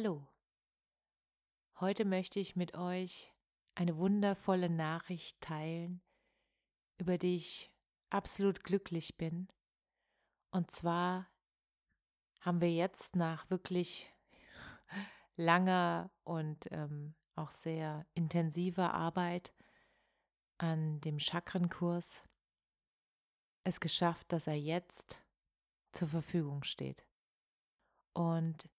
Hallo. Heute möchte ich mit euch eine wundervolle Nachricht teilen, über die ich absolut glücklich bin. Und zwar haben wir jetzt nach wirklich langer und ähm, auch sehr intensiver Arbeit an dem Chakrenkurs es geschafft, dass er jetzt zur Verfügung steht. Und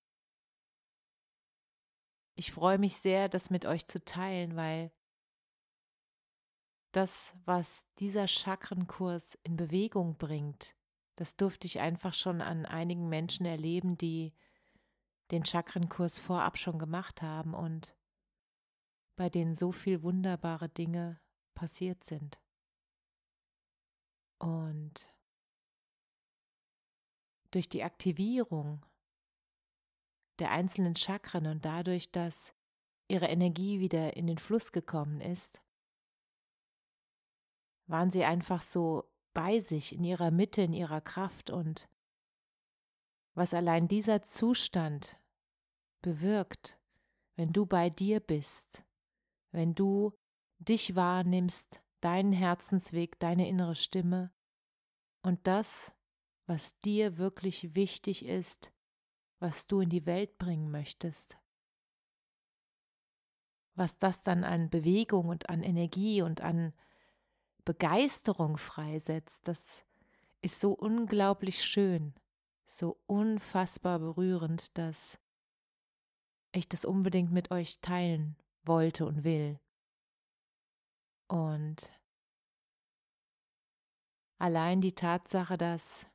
ich freue mich sehr, das mit euch zu teilen, weil das, was dieser Chakrenkurs in Bewegung bringt, das durfte ich einfach schon an einigen Menschen erleben, die den Chakrenkurs vorab schon gemacht haben und bei denen so viel wunderbare Dinge passiert sind. Und durch die Aktivierung der einzelnen Chakren und dadurch, dass ihre Energie wieder in den Fluss gekommen ist, waren sie einfach so bei sich, in ihrer Mitte, in ihrer Kraft. Und was allein dieser Zustand bewirkt, wenn du bei dir bist, wenn du dich wahrnimmst, deinen Herzensweg, deine innere Stimme und das, was dir wirklich wichtig ist, was du in die Welt bringen möchtest. Was das dann an Bewegung und an Energie und an Begeisterung freisetzt, das ist so unglaublich schön, so unfassbar berührend, dass ich das unbedingt mit euch teilen wollte und will. Und allein die Tatsache, dass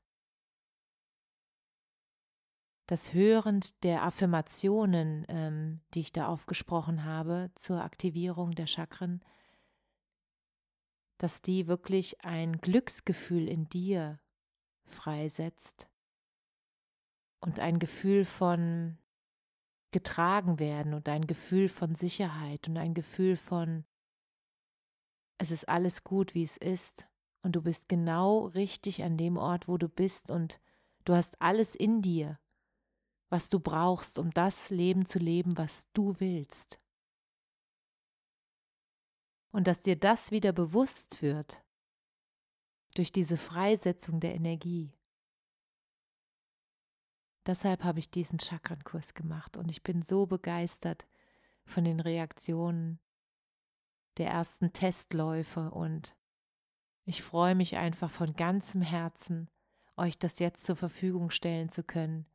das Hören der Affirmationen, ähm, die ich da aufgesprochen habe zur Aktivierung der Chakren, dass die wirklich ein Glücksgefühl in dir freisetzt und ein Gefühl von getragen werden und ein Gefühl von Sicherheit und ein Gefühl von es ist alles gut, wie es ist. Und du bist genau richtig an dem Ort, wo du bist und du hast alles in dir was du brauchst, um das Leben zu leben, was du willst. Und dass dir das wieder bewusst wird durch diese Freisetzung der Energie. Deshalb habe ich diesen Chakrankurs gemacht und ich bin so begeistert von den Reaktionen der ersten Testläufe und ich freue mich einfach von ganzem Herzen, euch das jetzt zur Verfügung stellen zu können,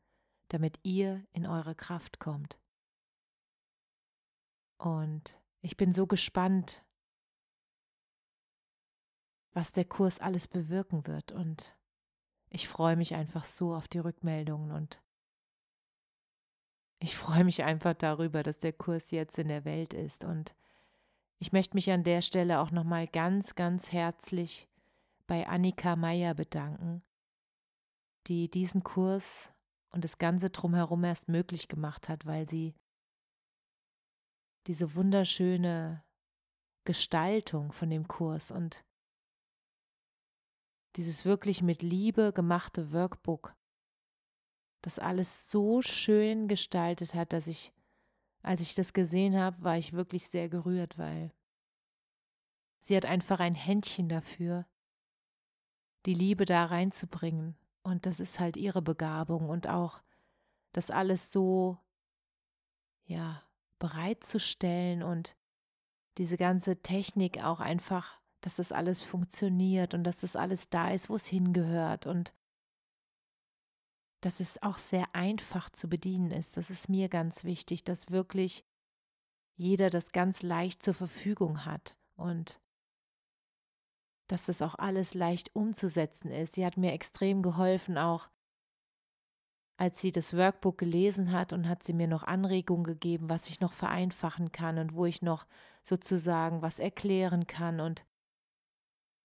damit ihr in eure Kraft kommt. Und ich bin so gespannt, was der Kurs alles bewirken wird. Und ich freue mich einfach so auf die Rückmeldungen und ich freue mich einfach darüber, dass der Kurs jetzt in der Welt ist. Und ich möchte mich an der Stelle auch nochmal ganz, ganz herzlich bei Annika Meyer bedanken, die diesen Kurs und das Ganze drumherum erst möglich gemacht hat, weil sie diese wunderschöne Gestaltung von dem Kurs und dieses wirklich mit Liebe gemachte Workbook, das alles so schön gestaltet hat, dass ich, als ich das gesehen habe, war ich wirklich sehr gerührt, weil sie hat einfach ein Händchen dafür, die Liebe da reinzubringen und das ist halt ihre Begabung und auch das alles so, ja, bereitzustellen und diese ganze Technik auch einfach, dass das alles funktioniert und dass das alles da ist, wo es hingehört und dass es auch sehr einfach zu bedienen ist. Das ist mir ganz wichtig, dass wirklich jeder das ganz leicht zur Verfügung hat und dass das auch alles leicht umzusetzen ist. Sie hat mir extrem geholfen, auch als sie das Workbook gelesen hat und hat sie mir noch Anregungen gegeben, was ich noch vereinfachen kann und wo ich noch sozusagen was erklären kann. Und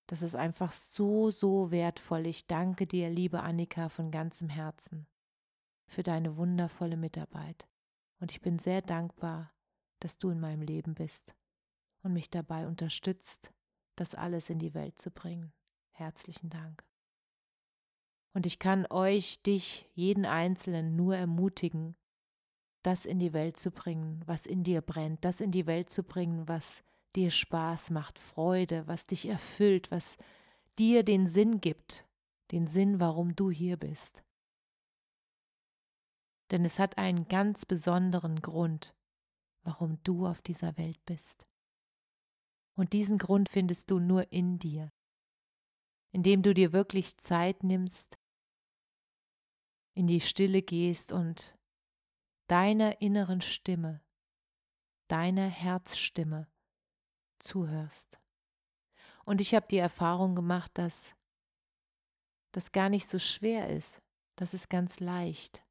das ist einfach so, so wertvoll. Ich danke dir, liebe Annika, von ganzem Herzen für deine wundervolle Mitarbeit. Und ich bin sehr dankbar, dass du in meinem Leben bist und mich dabei unterstützt, das alles in die Welt zu bringen. Herzlichen Dank. Und ich kann euch, dich, jeden Einzelnen nur ermutigen, das in die Welt zu bringen, was in dir brennt, das in die Welt zu bringen, was dir Spaß macht, Freude, was dich erfüllt, was dir den Sinn gibt, den Sinn, warum du hier bist. Denn es hat einen ganz besonderen Grund, warum du auf dieser Welt bist. Und diesen Grund findest du nur in dir, indem du dir wirklich Zeit nimmst, in die Stille gehst und deiner inneren Stimme, deiner Herzstimme zuhörst. Und ich habe die Erfahrung gemacht, dass das gar nicht so schwer ist. Das ist ganz leicht,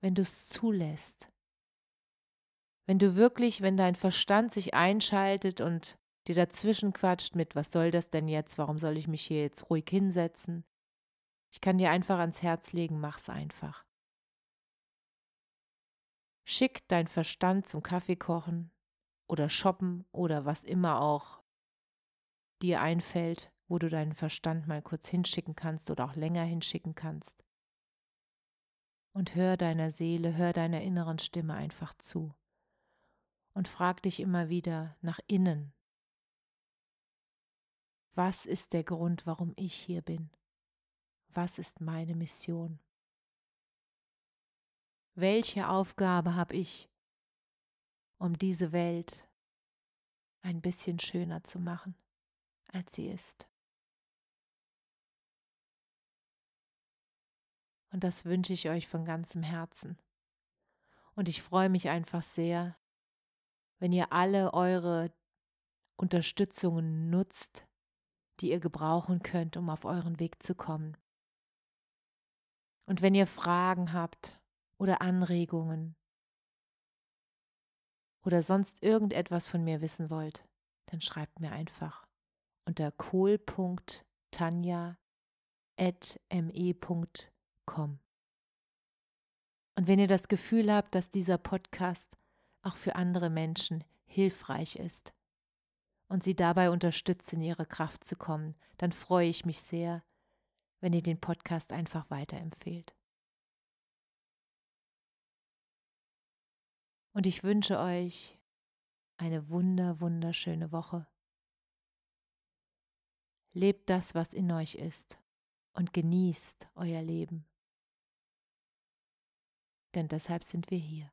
wenn du es zulässt. Wenn du wirklich, wenn dein Verstand sich einschaltet und dir dazwischen quatscht mit, was soll das denn jetzt, warum soll ich mich hier jetzt ruhig hinsetzen, ich kann dir einfach ans Herz legen, mach's einfach. Schick dein Verstand zum Kaffee kochen oder shoppen oder was immer auch dir einfällt, wo du deinen Verstand mal kurz hinschicken kannst oder auch länger hinschicken kannst. Und hör deiner Seele, hör deiner inneren Stimme einfach zu. Und frag dich immer wieder nach innen. Was ist der Grund, warum ich hier bin? was ist meine Mission? Welche Aufgabe habe ich, um diese Welt ein bisschen schöner zu machen, als sie ist? Und das wünsche ich euch von ganzem Herzen. Und ich freue mich einfach sehr, wenn ihr alle eure Unterstützungen nutzt, die ihr gebrauchen könnt, um auf euren Weg zu kommen. Und wenn ihr Fragen habt oder Anregungen oder sonst irgendetwas von mir wissen wollt, dann schreibt mir einfach unter kohl.tanja.me.com. Und wenn ihr das Gefühl habt, dass dieser Podcast auch für andere Menschen hilfreich ist und sie dabei unterstützt, in ihre Kraft zu kommen, dann freue ich mich sehr, wenn ihr den Podcast einfach weiterempfehlt. Und ich wünsche euch eine wunder, wunderschöne Woche. Lebt das, was in euch ist und genießt euer Leben. Denn deshalb sind wir hier.